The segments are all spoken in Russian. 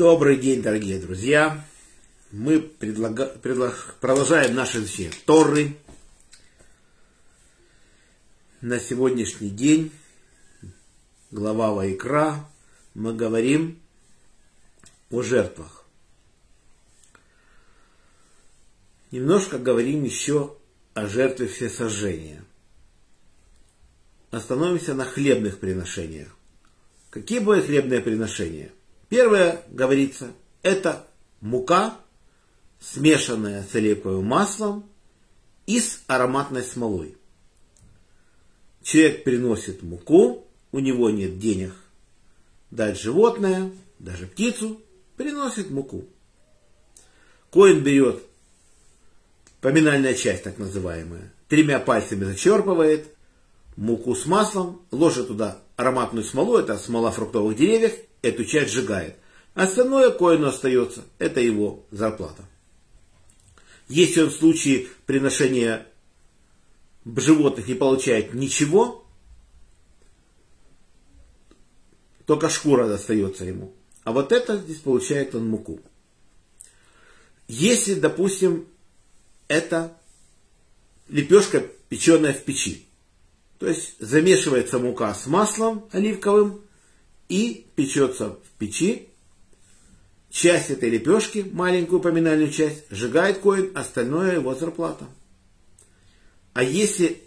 Добрый день, дорогие друзья! Мы предлага... предлаг... продолжаем наше изучение Торы. На сегодняшний день, глава Вайкра, мы говорим о жертвах. Немножко говорим еще о жертве всесожжения. Остановимся на хлебных приношениях. Какие бывают хлебные приношения? Первое, говорится, это мука, смешанная с оливковым маслом и с ароматной смолой. Человек приносит муку, у него нет денег дать животное, даже птицу, приносит муку. Коин берет поминальная часть, так называемая, тремя пальцами зачерпывает муку с маслом, ложит туда ароматную смолу, это смола фруктовых деревьев, эту часть сжигает. Остальное коину остается, это его зарплата. Если он в случае приношения животных не получает ничего, только шкура достается ему. А вот это здесь получает он муку. Если, допустим, это лепешка, печеная в печи. То есть замешивается мука с маслом оливковым и печется в печи. Часть этой лепешки, маленькую поминальную часть, сжигает коин, остальное его зарплата. А если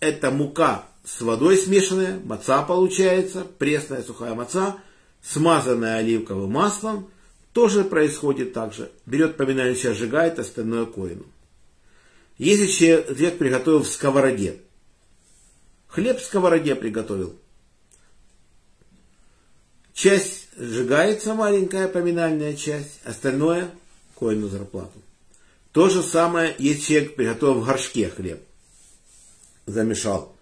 это мука с водой смешанная, маца получается, пресная сухая маца, смазанная оливковым маслом, тоже происходит так же. Берет поминальную часть, сжигает, остальное коину. Если человек приготовил в сковороде, Хлеб в сковороде приготовил. Часть сжигается, маленькая поминальная часть, остальное коину зарплату. То же самое, если человек приготовил в горшке хлеб. Замешал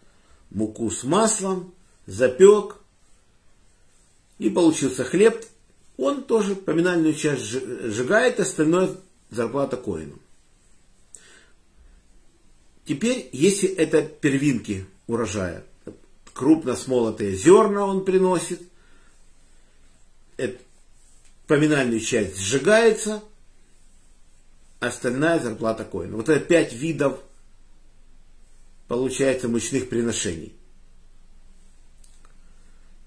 муку с маслом, запек, и получился хлеб. Он тоже поминальную часть сжигает, остальное зарплата коину. Теперь, если это первинки урожая. Крупно смолотые зерна он приносит. Это, поминальная часть сжигается, остальная зарплата коина. Вот это пять видов получается мучных приношений.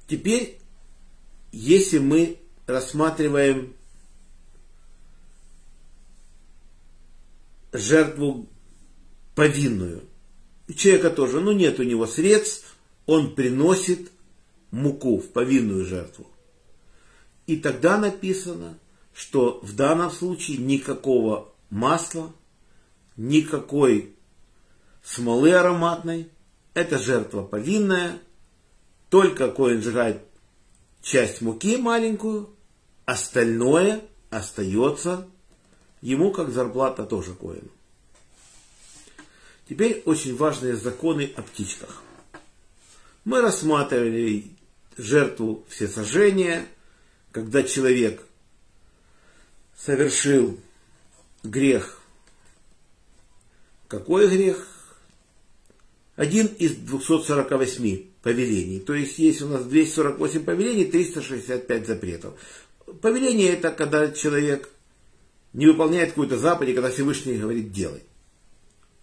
Теперь, если мы рассматриваем жертву повинную – человека тоже, ну нет у него средств, он приносит муку в повинную жертву. И тогда написано, что в данном случае никакого масла, никакой смолы ароматной, это жертва повинная, только коин сжигает часть муки маленькую, остальное остается ему как зарплата тоже коину. Теперь очень важные законы о птичках. Мы рассматривали жертву всесожжения, когда человек совершил грех. Какой грех? Один из 248 повелений. То есть есть у нас 248 повелений, 365 запретов. Повеление это когда человек не выполняет какую-то заповедь, когда Всевышний говорит делай.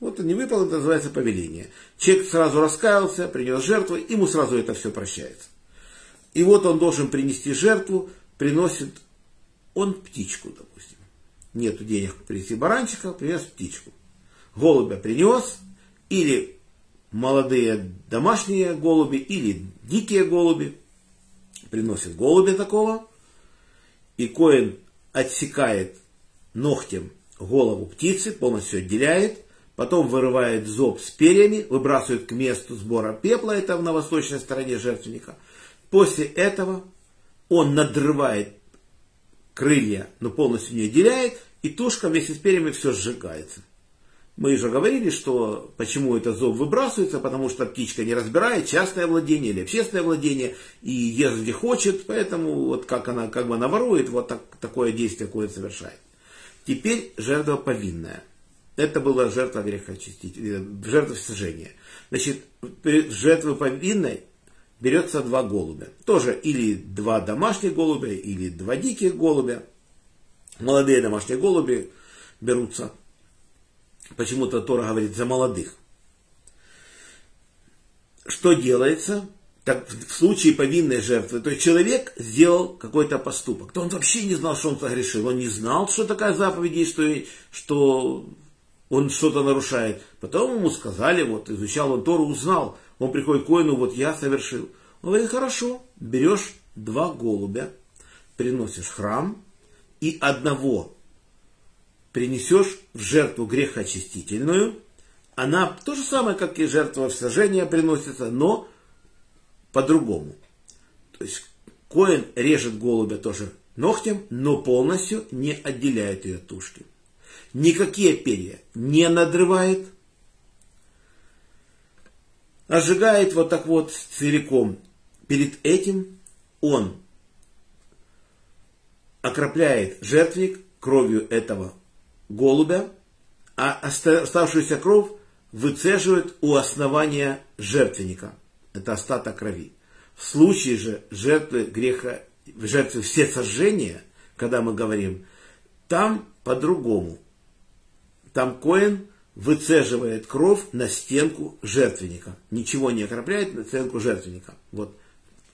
Вот он не выполнил, это называется повеление. Человек сразу раскаялся, принес жертву, ему сразу это все прощается. И вот он должен принести жертву, приносит он птичку, допустим. Нету денег принести баранчика, принес птичку. Голубя принес, или молодые домашние голуби, или дикие голуби. Приносит голубя такого, и коин отсекает ногтем голову птицы, полностью отделяет – потом вырывает зоб с перьями, выбрасывает к месту сбора пепла, это на восточной стороне жертвенника. После этого он надрывает крылья, но полностью не отделяет, и тушка вместе с перьями все сжигается. Мы уже говорили, что почему этот зоб выбрасывается, потому что птичка не разбирает частное владение или общественное владение и ест где хочет, поэтому вот как она как бы наворует, вот так, такое действие какое совершает. Теперь жертва повинная. Это была жертва грехочистителя, жертва сожжения. Значит, жертва повинной берется два голубя. Тоже или два домашних голубя, или два диких голубя. Молодые домашние голуби берутся. Почему-то Тора говорит за молодых. Что делается? Так, в случае повинной жертвы, то есть человек сделал какой-то поступок, то он вообще не знал, что он согрешил, он не знал, что такая заповедь есть, что, что он что-то нарушает. Потом ему сказали, вот изучал он Тору, узнал, он приходит к коину, вот я совершил. Он говорит, хорошо, берешь два голубя, приносишь в храм, и одного принесешь в жертву грехоочистительную, она то же самое, как и жертва всесожжения приносится, но по-другому. То есть коин режет голубя тоже ногтем, но полностью не отделяет ее от тушки. Никакие перья не надрывает, сжигает вот так вот целиком. Перед этим он окропляет жертвник кровью этого голубя, а оставшуюся кровь выцеживает у основания жертвенника. Это остаток крови. В случае же жертвы греха, жертвы все сожжения, когда мы говорим, там по-другому. Там коин выцеживает кровь на стенку жертвенника. Ничего не окропляет на стенку жертвенника. Вот.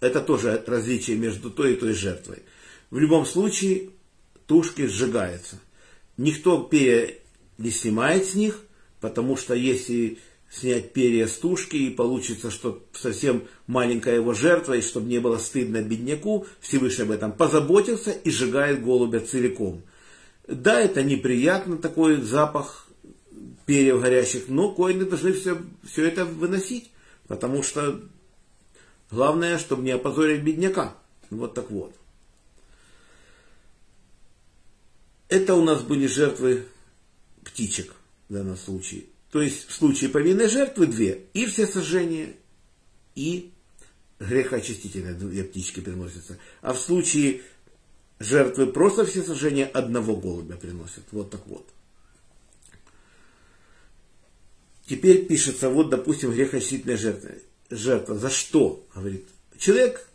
Это тоже различие между той и той жертвой. В любом случае, тушки сжигаются. Никто перья не снимает с них, потому что если снять перья с тушки и получится, что совсем маленькая его жертва, и чтобы не было стыдно бедняку, Всевышний об этом позаботился и сжигает голубя целиком. Да, это неприятно, такой запах перьев горящих, но коины должны все, все это выносить, потому что главное, чтобы не опозорить бедняка. Вот так вот. Это у нас были жертвы птичек в данном случае. То есть в случае повинной жертвы две. И все сожжения, и грехоочистительные две птички приносятся. А в случае жертвы просто все сожжения одного голубя приносят. Вот так вот. Теперь пишется, вот, допустим, грехоочистительная жертва. Жертва. За что? Говорит. Человек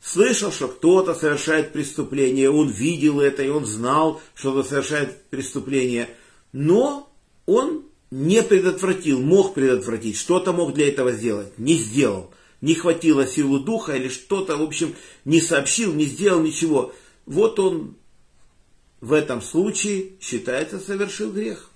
слышал, что кто-то совершает преступление, он видел это, и он знал, что кто совершает преступление, но он не предотвратил, мог предотвратить, что-то мог для этого сделать, не сделал. Не хватило силы духа или что-то, в общем, не сообщил, не сделал ничего. Вот он в этом случае считается совершил грех.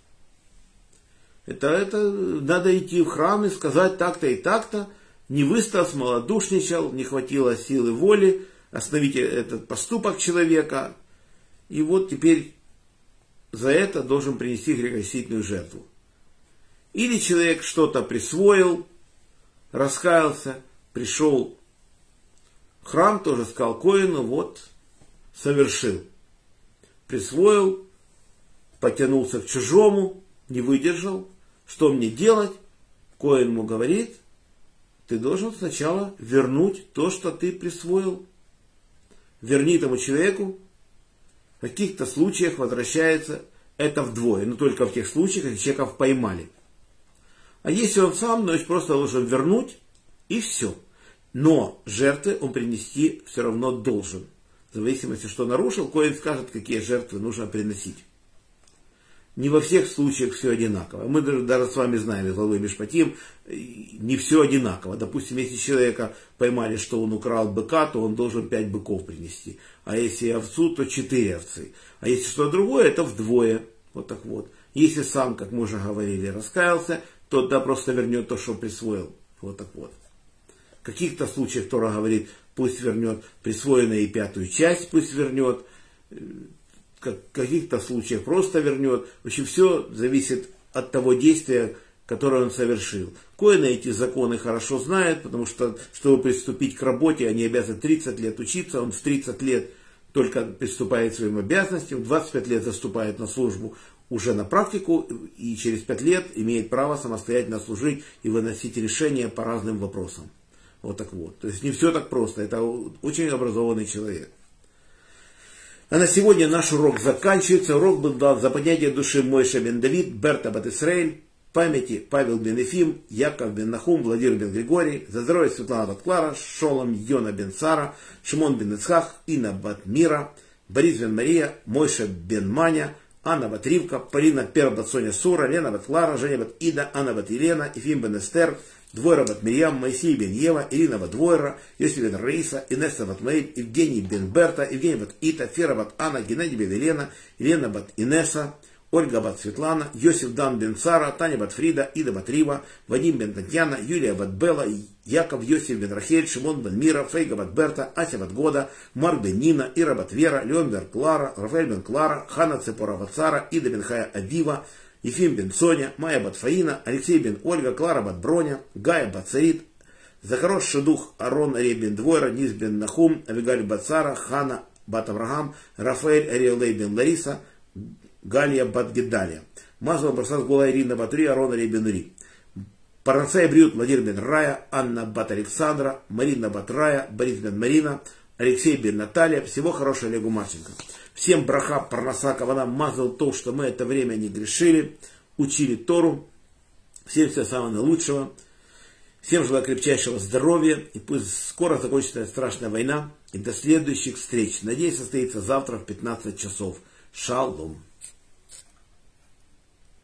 Это, это надо идти в храм и сказать так-то и так-то. Не выстал, смолодушничал, не хватило силы воли остановить этот поступок человека. И вот теперь за это должен принести грехосительную жертву. Или человек что-то присвоил, раскаялся, пришел в храм, тоже сказал Коину, вот, совершил. Присвоил, потянулся к чужому, не выдержал. Что мне делать? Коин ему говорит, ты должен сначала вернуть то, что ты присвоил. Верни тому человеку. В каких-то случаях возвращается это вдвое, но только в тех случаях, когда человека поймали. А если он сам, значит просто должен вернуть и все. Но жертвы он принести все равно должен. В зависимости, что нарушил, Коин скажет, какие жертвы нужно приносить. Не во всех случаях все одинаково. Мы даже, даже с вами знаем из главы Мишпатим, не все одинаково. Допустим, если человека поймали, что он украл быка, то он должен пять быков принести. А если овцу, то четыре овцы. А если что-то другое, это вдвое. Вот так вот. Если сам, как мы уже говорили, раскаялся, тот да просто вернет то, что присвоил. Вот так вот. В каких-то случаях Тора говорит, пусть вернет присвоенную и пятую часть, пусть вернет. В каких-то случаях просто вернет. В общем, все зависит от того действия, которое он совершил. Коины эти законы хорошо знает, потому что, чтобы приступить к работе, они обязаны 30 лет учиться, он в 30 лет только приступает к своим обязанностям, 25 лет заступает на службу уже на практику и через пять лет имеет право самостоятельно служить и выносить решения по разным вопросам. Вот так вот. То есть не все так просто. Это очень образованный человек. А на сегодня наш урок заканчивается. Урок был дан за поднятие души Мойша бен Давид, Берта Батисраэль. памяти Павел бен Ефим, Яков бен Нахум, Владимир бен Григорий, за здоровье Светлана бат Клара, Шолом Йона бен Сара, Шимон бен Ицхах, Инна бат Мира, Борис бен Мария, Мойша бен Маня, Анна бат Ривка, Полина Пер бат Соня Сура, Лена бат Клара, Женя бат Ида, Анна бат Елена, Ефим бен Эстер, Двойра бат Мирьям, Моисей бен Ева, Ирина бат Двойра, Йосиф бен Раиса, Инесса бат Евгений бен Берта, Евгений бат Ита, Фера бат Анна, Геннадий бен Елена, Елена бат Инесса, Ольга бат Светлана, Йосиф Дан бен Сара, Таня бат Фрида, Ида бат Рива, Вадим бен Татьяна, Юлия бат Белла, Яков Йосиф бен Рахель, Шимон бен Мира, Фейга бат Берта, Ася бат Года, Марк бен Нина, Ира бат Вера, Леон бен Клара, Рафаэль бен Клара, Хана Цепора бат Сара, Ида бен Хая Авива, Ефим бен Соня, Майя бат Фаина, Алексей бен Ольга, Клара бат Броня, Гая Саид, Захарос Шедух, Арон Арей Двойра, Низ бен Нахум, Авигаль бат Сара, Хана бат Авраам, Рафаэль Ариэлей бен Лариса, Галия Бадгедалия. Масло Барсас Гула Ирина Батури, Арона Ребенури. Парнацая Брют Владимир бен Рая, Анна Бат Александра, Марина Бат Рая, Борис бен Марина, Алексей бен Наталья. Всего хорошего Олегу Марченко. Всем браха, Парнаса, Кавана, мазал то, что мы это время не грешили, учили Тору. Всем всего самого наилучшего. Всем желаю крепчайшего здоровья. И пусть скоро закончится страшная война. И до следующих встреч. Надеюсь, состоится завтра в 15 часов. Шалом.